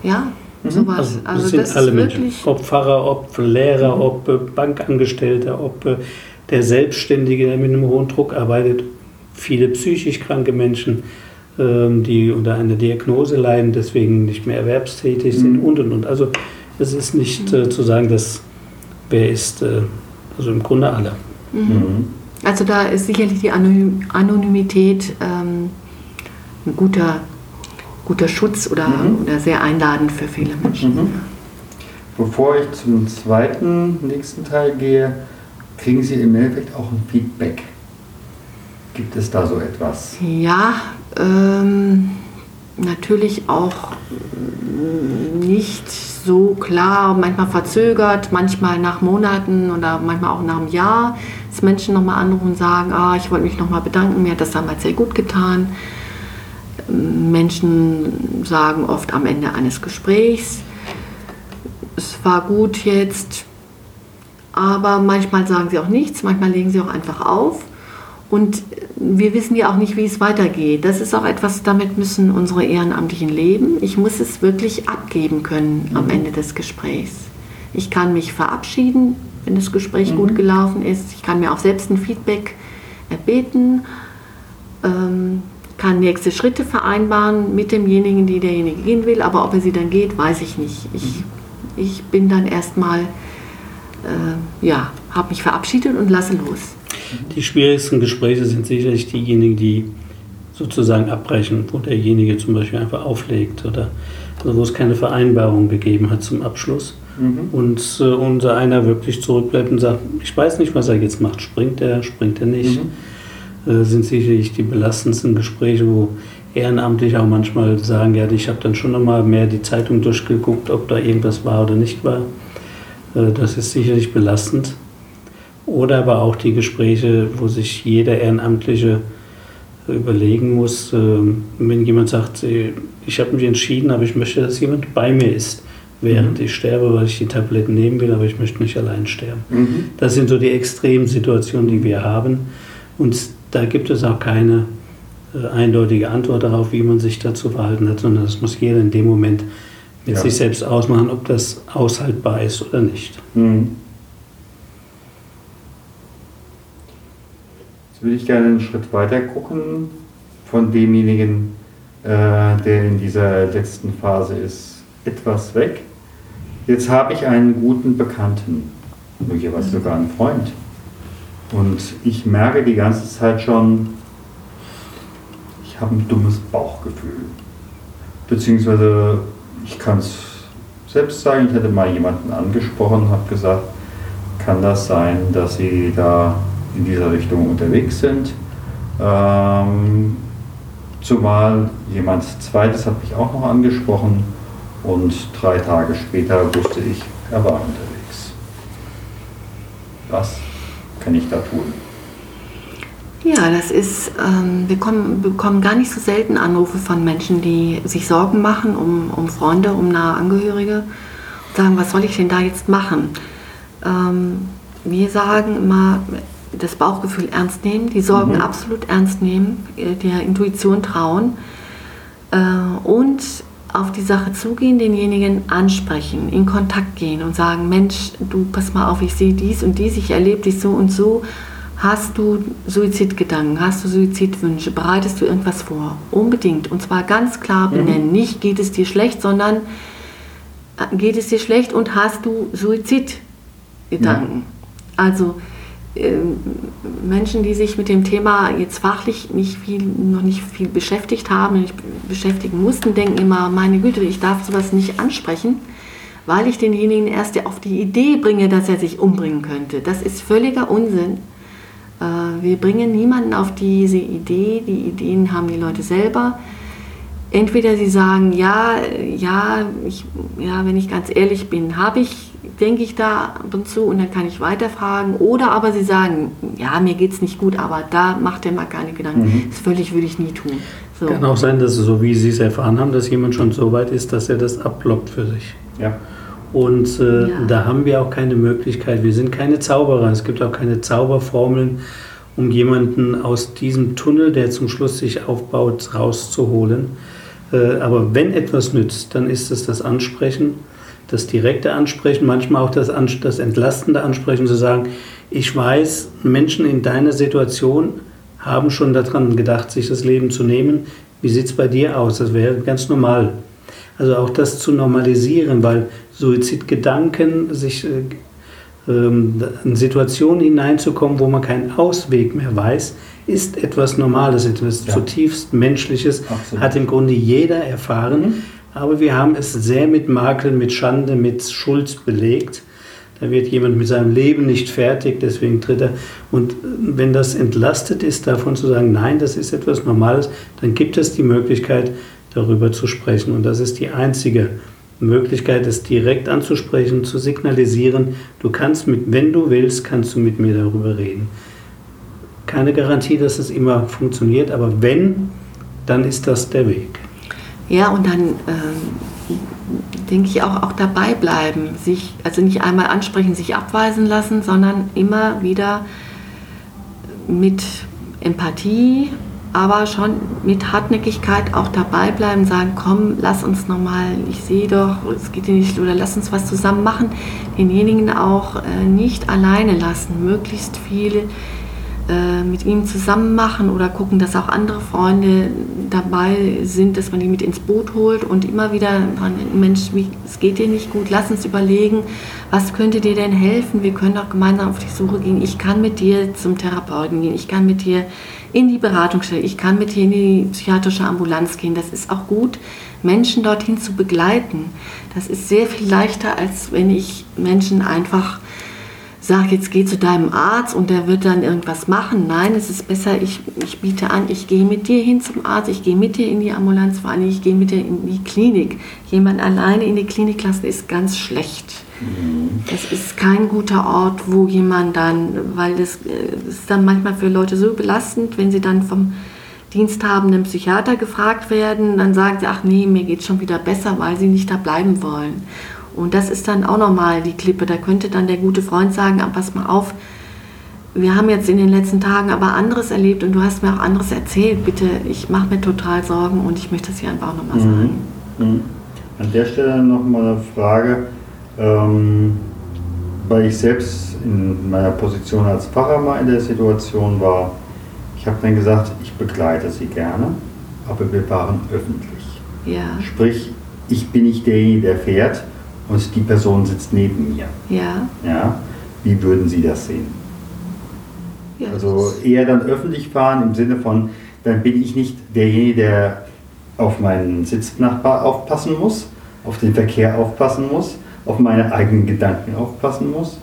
ja, mhm. sowas. Also, das also sind das alle Menschen, ob Pfarrer, ob Lehrer, mhm. ob äh, Bankangestellter, ob äh, der Selbstständige, der mit einem hohen Druck arbeitet, viele psychisch kranke Menschen, die unter einer Diagnose leiden, deswegen nicht mehr erwerbstätig sind mhm. und und und. Also es ist nicht äh, zu sagen, dass wer ist, äh, also im Grunde alle. Mhm. mhm. Also da ist sicherlich die Anonymität ähm, ein guter, guter Schutz oder, mhm. oder sehr einladend für viele Menschen. Mhm. Bevor ich zum zweiten, nächsten Teil gehe, kriegen Sie im Endeffekt auch ein Feedback. Gibt es da so etwas? Ja, ähm, natürlich auch nicht so klar, manchmal verzögert, manchmal nach Monaten oder manchmal auch nach einem Jahr, dass Menschen nochmal anrufen und sagen, ah, ich wollte mich nochmal bedanken, mir hat das damals sehr gut getan. Menschen sagen oft am Ende eines Gesprächs, es war gut jetzt, aber manchmal sagen sie auch nichts, manchmal legen sie auch einfach auf. Und wir wissen ja auch nicht, wie es weitergeht. Das ist auch etwas, damit müssen unsere Ehrenamtlichen leben. Ich muss es wirklich abgeben können am mhm. Ende des Gesprächs. Ich kann mich verabschieden, wenn das Gespräch mhm. gut gelaufen ist. Ich kann mir auch selbst ein Feedback erbeten, ähm, kann nächste Schritte vereinbaren mit demjenigen, die derjenige gehen will. Aber ob er sie dann geht, weiß ich nicht. Ich, mhm. ich bin dann erstmal, äh, ja, habe mich verabschiedet und lasse los. Die schwierigsten Gespräche sind sicherlich diejenigen, die sozusagen abbrechen, wo derjenige zum Beispiel einfach auflegt oder also wo es keine Vereinbarung gegeben hat zum Abschluss. Mhm. Und äh, unser einer wirklich zurückbleibt und sagt, ich weiß nicht, was er jetzt macht. Springt er, springt er nicht? Mhm. Äh, sind sicherlich die belastendsten Gespräche, wo ehrenamtlich auch manchmal sagen, ja, ich habe dann schon nochmal mehr die Zeitung durchgeguckt, ob da irgendwas war oder nicht war. Äh, das ist sicherlich belastend. Oder aber auch die Gespräche, wo sich jeder Ehrenamtliche überlegen muss, ähm, wenn jemand sagt, ich habe mich entschieden, aber ich möchte, dass jemand bei mir ist, während mhm. ich sterbe, weil ich die Tabletten nehmen will, aber ich möchte nicht allein sterben. Mhm. Das sind so die extremen Situationen, die wir haben. Und da gibt es auch keine äh, eindeutige Antwort darauf, wie man sich dazu verhalten hat, sondern das muss jeder in dem Moment mit ja. sich selbst ausmachen, ob das aushaltbar ist oder nicht. Mhm. Würde ich gerne einen Schritt weiter gucken von demjenigen, äh, der in dieser letzten Phase ist, etwas weg. Jetzt habe ich einen guten Bekannten, möglicherweise sogar einen Freund. Und ich merke die ganze Zeit schon, ich habe ein dummes Bauchgefühl. Beziehungsweise, ich kann es selbst sagen, ich hätte mal jemanden angesprochen, habe gesagt, kann das sein, dass Sie da in dieser Richtung unterwegs sind. Ähm, zumal jemand zweites hat mich auch noch angesprochen und drei Tage später wusste ich, er war unterwegs. Was kann ich da tun? Ja, das ist, ähm, wir kommen, bekommen gar nicht so selten Anrufe von Menschen, die sich Sorgen machen um, um Freunde, um nahe Angehörige und sagen, was soll ich denn da jetzt machen? Ähm, wir sagen immer, das Bauchgefühl ernst nehmen, die Sorgen mhm. absolut ernst nehmen, äh, der Intuition trauen äh, und auf die Sache zugehen, denjenigen ansprechen, in Kontakt gehen und sagen, Mensch, du pass mal auf, ich sehe dies und dies, ich erlebe dich so und so. Hast du Suizidgedanken, hast du Suizidwünsche, bereitest du irgendwas vor? Unbedingt. Und zwar ganz klar mhm. benennen. Mhm. Nicht geht es dir schlecht, sondern äh, geht es dir schlecht und hast du Suizidgedanken. Ja. Also Menschen, die sich mit dem Thema jetzt fachlich nicht viel, noch nicht viel beschäftigt haben, nicht beschäftigen mussten, denken immer, meine Güte, ich darf sowas nicht ansprechen, weil ich denjenigen erst auf die Idee bringe, dass er sich umbringen könnte. Das ist völliger Unsinn. Äh, wir bringen niemanden auf diese Idee, die Ideen haben die Leute selber. Entweder sie sagen, ja, ja, ich, ja, wenn ich ganz ehrlich bin, habe ich denke ich da ab und zu und dann kann ich weiterfragen. Oder aber sie sagen, ja, mir geht es nicht gut, aber da macht er mal keine Gedanken. Mhm. Das völlig würde ich nie tun. So. Kann auch sein, dass es so wie Sie es erfahren haben, dass jemand schon so weit ist, dass er das abblockt für sich. Ja. Und äh, ja. da haben wir auch keine Möglichkeit. Wir sind keine Zauberer. Es gibt auch keine Zauberformeln, um jemanden aus diesem Tunnel, der zum Schluss sich aufbaut, rauszuholen. Äh, aber wenn etwas nützt, dann ist es das Ansprechen das direkte Ansprechen, manchmal auch das, das entlastende Ansprechen, zu sagen, ich weiß, Menschen in deiner Situation haben schon daran gedacht, sich das Leben zu nehmen. Wie sieht es bei dir aus? Das wäre ganz normal. Also auch das zu normalisieren, weil Suizidgedanken, sich äh, ähm, in Situationen hineinzukommen, wo man keinen Ausweg mehr weiß, ist etwas Normales, etwas ja. zutiefst Menschliches, Absolut. hat im Grunde jeder erfahren. Mhm. Aber wir haben es sehr mit Makeln, mit Schande, mit Schuld belegt. Da wird jemand mit seinem Leben nicht fertig, deswegen tritt er. Und wenn das entlastet ist, davon zu sagen, nein, das ist etwas Normales, dann gibt es die Möglichkeit, darüber zu sprechen. Und das ist die einzige Möglichkeit, es direkt anzusprechen, zu signalisieren, du kannst mit, wenn du willst, kannst du mit mir darüber reden. Keine Garantie, dass es immer funktioniert, aber wenn, dann ist das der Weg. Ja, und dann äh, denke ich auch, auch dabei bleiben, sich, also nicht einmal ansprechen, sich abweisen lassen, sondern immer wieder mit Empathie, aber schon mit Hartnäckigkeit auch dabei bleiben, sagen, komm, lass uns nochmal, ich sehe doch, es geht dir nicht, oder lass uns was zusammen machen, denjenigen auch äh, nicht alleine lassen, möglichst viel äh, mit ihm zusammen machen oder gucken, dass auch andere Freunde dabei sind, dass man die mit ins Boot holt und immer wieder, Mensch, es geht dir nicht gut, lass uns überlegen, was könnte dir denn helfen? Wir können doch gemeinsam auf die Suche gehen. Ich kann mit dir zum Therapeuten gehen, ich kann mit dir in die Beratungsstelle, ich kann mit dir in die psychiatrische Ambulanz gehen. Das ist auch gut, Menschen dorthin zu begleiten. Das ist sehr viel leichter, als wenn ich Menschen einfach sag jetzt geh zu deinem Arzt und der wird dann irgendwas machen. Nein, es ist besser, ich, ich biete an, ich gehe mit dir hin zum Arzt, ich gehe mit dir in die Ambulanz, vor allem ich gehe mit dir in die Klinik. Jemand alleine in die Klinik lassen ist ganz schlecht. Mhm. Das ist kein guter Ort, wo jemand dann, weil das, das ist dann manchmal für Leute so belastend, wenn sie dann vom diensthabenden Psychiater gefragt werden, dann sagen sie, ach nee, mir geht schon wieder besser, weil sie nicht da bleiben wollen. Und das ist dann auch nochmal die Klippe. Da könnte dann der gute Freund sagen, ah, pass mal auf, wir haben jetzt in den letzten Tagen aber anderes erlebt und du hast mir auch anderes erzählt. Bitte, ich mache mir total Sorgen und ich möchte das hier einfach auch nochmal mhm. sagen. Mhm. An der Stelle nochmal eine Frage, ähm, weil ich selbst in meiner Position als Pfarrer mal in der Situation war. Ich habe dann gesagt, ich begleite sie gerne, aber wir waren öffentlich. Ja. Sprich, ich bin nicht derjenige, der fährt, und die Person sitzt neben mir. Ja. ja? Wie würden Sie das sehen? Ja, also eher dann öffentlich fahren im Sinne von, dann bin ich nicht derjenige, der auf meinen Sitznachbar aufpassen muss, auf den Verkehr aufpassen muss, auf meine eigenen Gedanken aufpassen muss.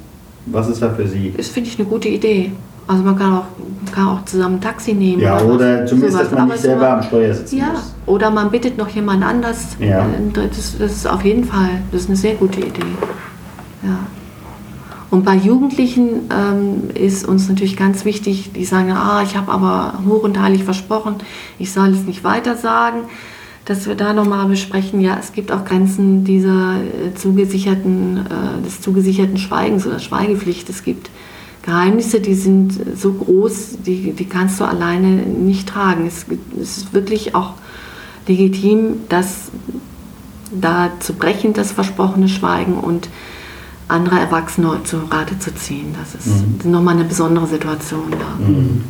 Was ist da für Sie? Das finde ich eine gute Idee. Also man kann auch, kann auch zusammen ein Taxi nehmen. Ja, oder, oder zumindest, sowas. dass man nicht selber am Steuer sitzen ja, muss. Oder man bittet noch jemand anders. Ja. Das, das ist auf jeden Fall, das ist eine sehr gute Idee. Ja. Und bei Jugendlichen ähm, ist uns natürlich ganz wichtig, die sagen, ah, ich habe aber hoch und heilig versprochen, ich soll es nicht weiter sagen, dass wir da nochmal besprechen, ja, es gibt auch Grenzen dieser äh, zugesicherten, äh, des zugesicherten Schweigens oder Schweigepflicht. Es gibt Geheimnisse, die sind so groß, die, die kannst du alleine nicht tragen. Es, es ist wirklich auch legitim, dass da zu brechen, das versprochene Schweigen und andere Erwachsene zu Rate zu ziehen. Das ist mhm. nochmal eine besondere Situation. Ja. Mhm.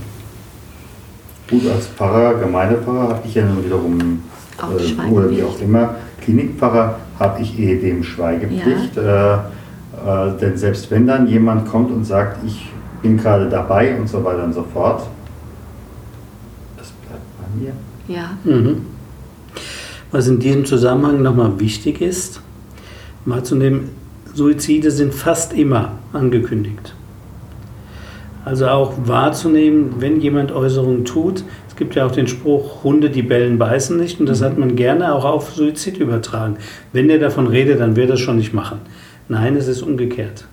Gut, als Pfarrer, Gemeindepfarrer habe ich ja nun wiederum, äh, oder wie auch immer, Klinikpfarrer habe ich eh dem Schweigepflicht. Ja. Äh, äh, denn selbst wenn dann jemand kommt und sagt, ich bin gerade dabei und so weiter und so fort, das bleibt bei mir. Ja. Mhm. Was in diesem Zusammenhang nochmal wichtig ist, mal zu nehmen, Suizide sind fast immer angekündigt. Also auch wahrzunehmen, wenn jemand Äußerungen tut. Es gibt ja auch den Spruch, Hunde, die bellen, beißen nicht. Und das hat man gerne auch auf Suizid übertragen. Wenn der davon redet, dann wird er das schon nicht machen. Nein, es ist umgekehrt.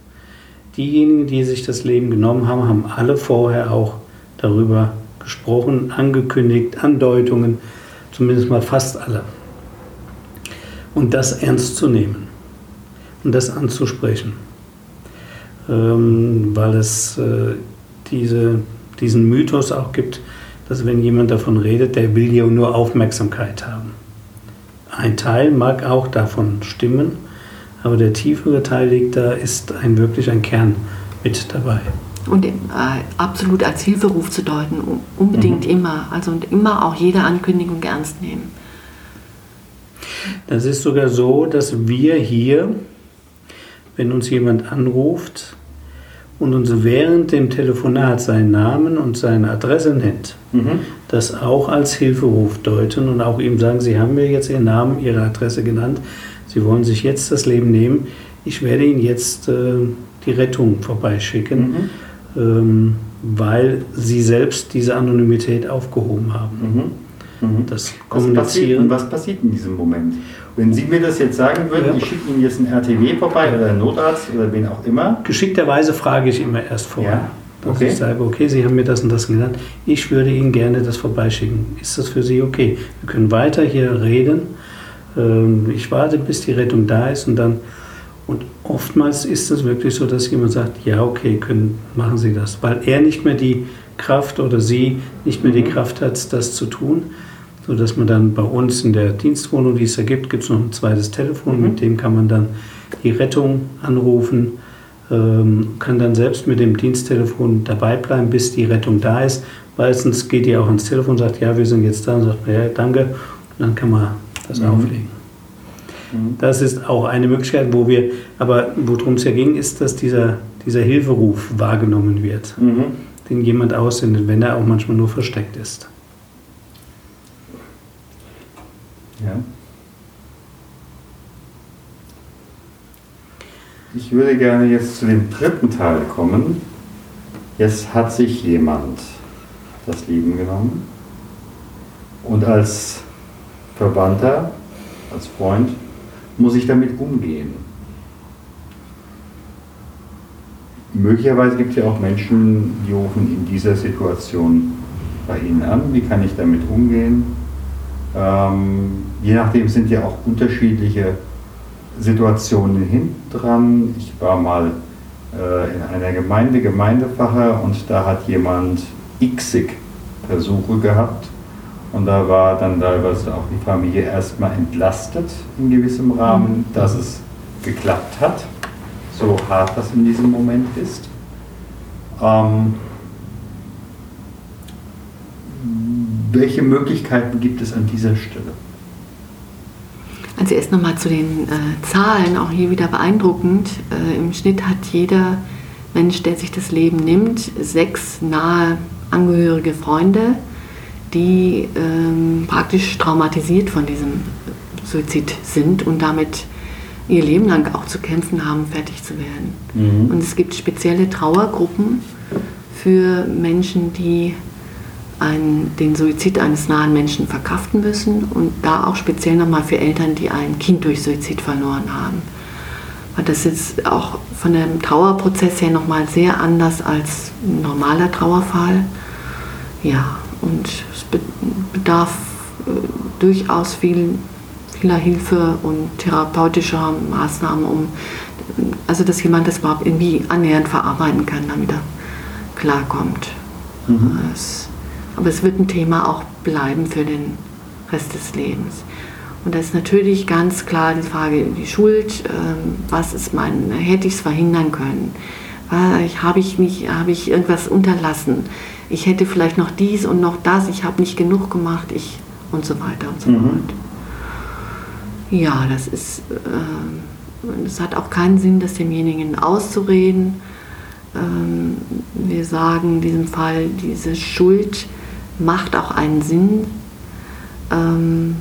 Diejenigen, die sich das Leben genommen haben, haben alle vorher auch darüber gesprochen, angekündigt, Andeutungen, zumindest mal fast alle. Und das ernst zu nehmen und das anzusprechen, ähm, weil es äh, diese, diesen Mythos auch gibt, dass wenn jemand davon redet, der will ja nur Aufmerksamkeit haben. Ein Teil mag auch davon stimmen, aber der tiefere Teil liegt da, ist ein, wirklich ein Kern mit dabei. Und äh, absolut als Hilferuf zu deuten, unbedingt mhm. immer. Also und immer auch jede Ankündigung ernst nehmen. Das ist sogar so, dass wir hier, wenn uns jemand anruft, und uns während dem Telefonat seinen Namen und seine Adresse nennt, mhm. das auch als Hilferuf deuten und auch ihm sagen, Sie haben mir jetzt Ihren Namen, Ihre Adresse genannt, Sie wollen sich jetzt das Leben nehmen, ich werde Ihnen jetzt äh, die Rettung vorbeischicken, mhm. ähm, weil Sie selbst diese Anonymität aufgehoben haben. Mhm. mhm. Das Kommunizieren. Was passiert, was passiert in diesem Moment? Wenn Sie mir das jetzt sagen würden, ja. ich schicke Ihnen jetzt einen RTW vorbei oder einen Notarzt oder wen auch immer. Geschickterweise frage ich immer erst vorher. Ja. Okay. Dass ich sage, okay, Sie haben mir das und das genannt, ich würde Ihnen gerne das vorbeischicken. Ist das für Sie okay? Wir können weiter hier reden. Ähm, ich warte, bis die Rettung da ist und dann. Und oftmals ist es wirklich so, dass jemand sagt, ja, okay, können, machen Sie das, weil er nicht mehr die Kraft oder sie nicht mehr die mhm. Kraft hat, das zu tun sodass man dann bei uns in der Dienstwohnung, die es da gibt, gibt es noch ein zweites Telefon, mhm. mit dem kann man dann die Rettung anrufen, ähm, kann dann selbst mit dem Diensttelefon dabei bleiben, bis die Rettung da ist. Meistens geht die auch ans Telefon und sagt, ja, wir sind jetzt da und sagt, ja, danke, und dann kann man das mhm. auflegen. Mhm. Das ist auch eine Möglichkeit, wo wir, aber worum es ja ging, ist, dass dieser, dieser Hilferuf wahrgenommen wird, mhm. den jemand aussendet, wenn er auch manchmal nur versteckt ist. Ja. Ich würde gerne jetzt zu dem dritten Teil kommen. Jetzt hat sich jemand das Leben genommen und als Verwandter, als Freund muss ich damit umgehen. Möglicherweise gibt es ja auch Menschen, die rufen in dieser Situation bei Ihnen an. Wie kann ich damit umgehen? Ähm, je nachdem sind ja auch unterschiedliche Situationen hinten dran. Ich war mal äh, in einer Gemeinde, Gemeindefacher, und da hat jemand xig Versuche gehabt. Und da war dann teilweise auch die Familie erstmal entlastet in gewissem Rahmen, mhm. dass es geklappt hat, so hart das in diesem Moment ist. Ähm, welche Möglichkeiten gibt es an dieser Stelle? Also erst nochmal zu den äh, Zahlen, auch hier wieder beeindruckend. Äh, Im Schnitt hat jeder Mensch, der sich das Leben nimmt, sechs nahe angehörige Freunde, die ähm, praktisch traumatisiert von diesem Suizid sind und damit ihr Leben lang auch zu kämpfen haben, fertig zu werden. Mhm. Und es gibt spezielle Trauergruppen für Menschen, die einen, den Suizid eines nahen Menschen verkraften müssen und da auch speziell nochmal für Eltern, die ein Kind durch Suizid verloren haben. Weil das ist auch von dem Trauerprozess her nochmal sehr anders als ein normaler Trauerfall. Ja, und es bedarf äh, durchaus viel, vieler Hilfe und therapeutischer Maßnahmen, um also dass jemand das überhaupt irgendwie annähernd verarbeiten kann, damit er klarkommt. Mhm. Es aber es wird ein Thema auch bleiben für den Rest des Lebens. Und da ist natürlich ganz klar die Frage, die Schuld, ähm, was ist mein, hätte ich es verhindern können? Habe ich, mich, habe ich irgendwas unterlassen? Ich hätte vielleicht noch dies und noch das, ich habe nicht genug gemacht, ich und so weiter und so mhm. fort. Ja, das ist, äh, es hat auch keinen Sinn, das demjenigen auszureden. Ähm, wir sagen in diesem Fall, diese Schuld macht auch einen Sinn ähm,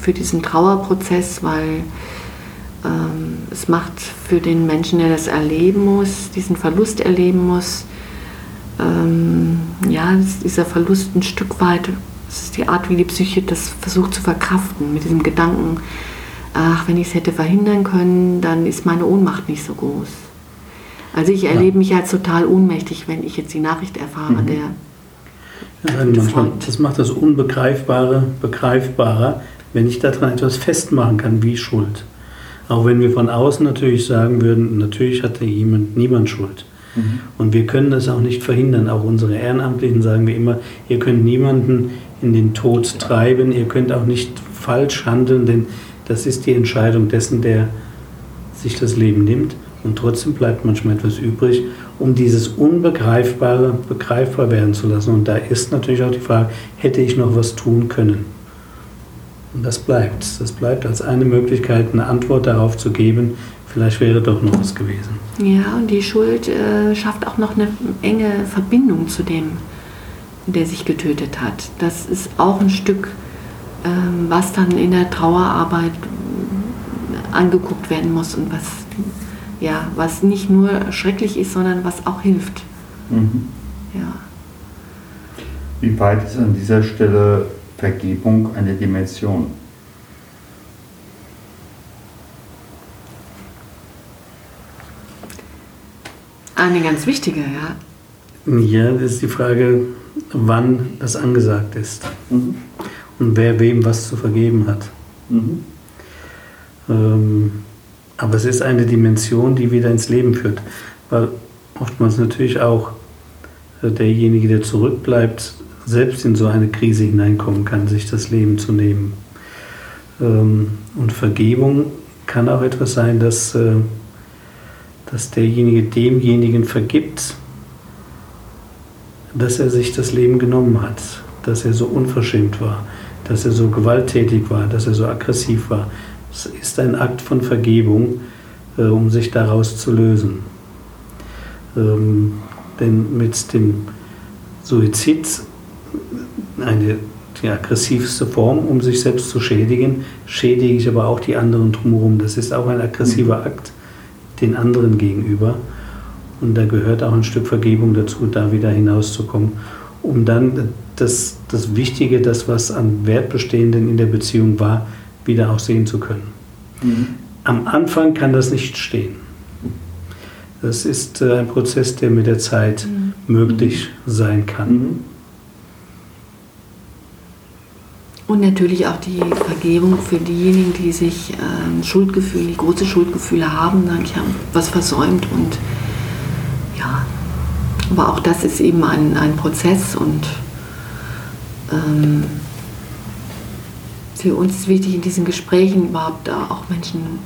für diesen Trauerprozess, weil ähm, es macht für den Menschen, der das erleben muss, diesen Verlust erleben muss, ähm, ja, dieser Verlust ein Stück weit, das ist die Art, wie die Psyche das versucht zu verkraften, mit diesem Gedanken, ach, wenn ich es hätte verhindern können, dann ist meine Ohnmacht nicht so groß. Also ich erlebe ja. mich als total ohnmächtig, wenn ich jetzt die Nachricht erfahre, mhm. der ja, manchmal, das macht das Unbegreifbare begreifbarer, wenn ich daran etwas festmachen kann, wie Schuld. Auch wenn wir von außen natürlich sagen würden, natürlich hatte jemand, niemand Schuld. Mhm. Und wir können das auch nicht verhindern. Auch unsere Ehrenamtlichen sagen wir immer, ihr könnt niemanden in den Tod treiben, ihr könnt auch nicht falsch handeln, denn das ist die Entscheidung dessen, der sich das Leben nimmt. Und trotzdem bleibt manchmal etwas übrig, um dieses Unbegreifbare begreifbar werden zu lassen. Und da ist natürlich auch die Frage, hätte ich noch was tun können? Und das bleibt. Das bleibt als eine Möglichkeit, eine Antwort darauf zu geben, vielleicht wäre doch noch was gewesen. Ja, und die Schuld äh, schafft auch noch eine enge Verbindung zu dem, der sich getötet hat. Das ist auch ein Stück, äh, was dann in der Trauerarbeit äh, angeguckt werden muss und was, ja, was nicht nur schrecklich ist, sondern was auch hilft. Mhm. Ja. Wie weit ist an dieser Stelle Vergebung eine Dimension? Eine ganz wichtige, ja. Ja, das ist die Frage, wann das angesagt ist mhm. und wer wem was zu vergeben hat. Mhm. Ähm, aber es ist eine Dimension, die wieder ins Leben führt, weil oftmals natürlich auch äh, derjenige, der zurückbleibt, selbst in so eine Krise hineinkommen kann, sich das Leben zu nehmen. Ähm, und Vergebung kann auch etwas sein, das äh, dass derjenige demjenigen vergibt, dass er sich das Leben genommen hat, dass er so unverschämt war, dass er so gewalttätig war, dass er so aggressiv war. Es ist ein Akt von Vergebung, äh, um sich daraus zu lösen. Ähm, denn mit dem Suizid, eine die aggressivste Form, um sich selbst zu schädigen, schädige ich aber auch die anderen drumherum. Das ist auch ein aggressiver mhm. Akt den anderen gegenüber. Und da gehört auch ein Stück Vergebung dazu, da wieder hinauszukommen, um dann das, das Wichtige, das, was an Wertbestehenden in der Beziehung war, wieder auch sehen zu können. Mhm. Am Anfang kann das nicht stehen. Das ist äh, ein Prozess, der mit der Zeit mhm. möglich sein kann. Mhm. Und natürlich auch die Vergebung für diejenigen, die sich äh, Schuldgefühle, die große Schuldgefühle haben, sagen, ich habe was versäumt und ja, aber auch das ist eben ein, ein Prozess und ähm, für uns ist wichtig in diesen Gesprächen überhaupt auch Menschen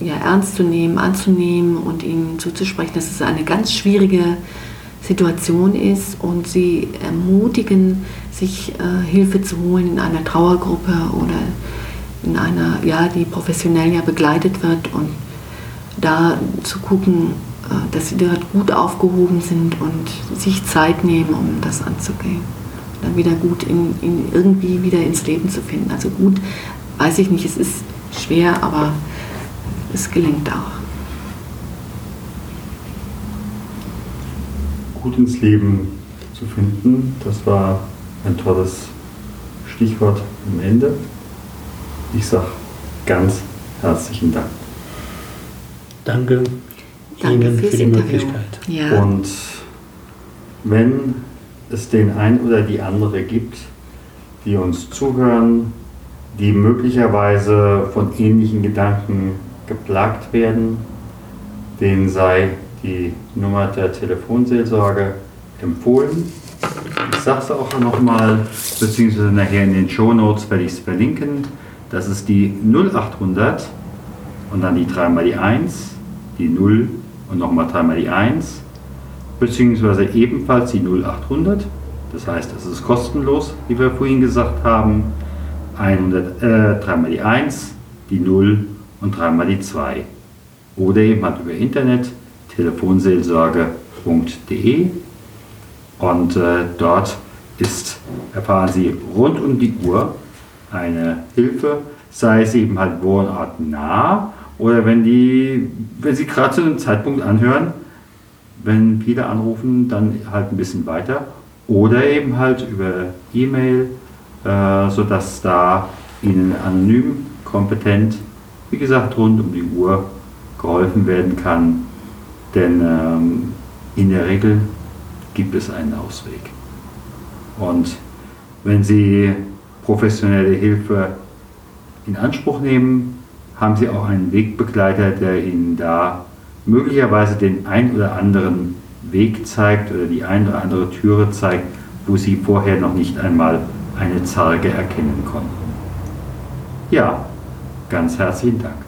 ja, ernst zu nehmen, anzunehmen und ihnen zuzusprechen, dass es eine ganz schwierige Situation ist und sie ermutigen, sich äh, Hilfe zu holen in einer Trauergruppe oder in einer, ja, die professionell ja begleitet wird und da zu gucken, äh, dass sie dort gut aufgehoben sind und sich Zeit nehmen, um das anzugehen. Dann wieder gut in, in irgendwie wieder ins Leben zu finden. Also gut, weiß ich nicht, es ist schwer, aber es gelingt auch. Gut ins Leben zu finden, das war ein tolles Stichwort am Ende. Ich sage ganz herzlichen Dank. Danke, Danke Ihnen für die Interview. Möglichkeit. Ja. Und wenn es den einen oder die andere gibt, die uns zuhören, die möglicherweise von ähnlichen Gedanken geplagt werden, denen sei die Nummer der Telefonseelsorge empfohlen. Ich sage es auch nochmal, beziehungsweise nachher in den Show Notes werde ich es verlinken. Das ist die 0800 und dann die 3 mal die 1, die 0 und nochmal 3 mal die 1, beziehungsweise ebenfalls die 0800. Das heißt, es ist kostenlos, wie wir vorhin gesagt haben. 100, äh, 3 mal die 1, die 0 und 3 mal die 2. Oder halt über Internet telefonseelsorge.de und äh, dort ist, erfahren Sie rund um die Uhr eine Hilfe, sei es eben halt wohnortnah oder wenn, die, wenn Sie gerade zu einem Zeitpunkt anhören, wenn viele anrufen, dann halt ein bisschen weiter oder eben halt über E-Mail, äh, sodass da Ihnen anonym, kompetent, wie gesagt, rund um die Uhr geholfen werden kann. Denn ähm, in der Regel gibt es einen Ausweg. Und wenn Sie professionelle Hilfe in Anspruch nehmen, haben Sie auch einen Wegbegleiter, der Ihnen da möglicherweise den ein oder anderen Weg zeigt oder die ein oder andere Türe zeigt, wo Sie vorher noch nicht einmal eine Zarge erkennen konnten. Ja, ganz herzlichen Dank.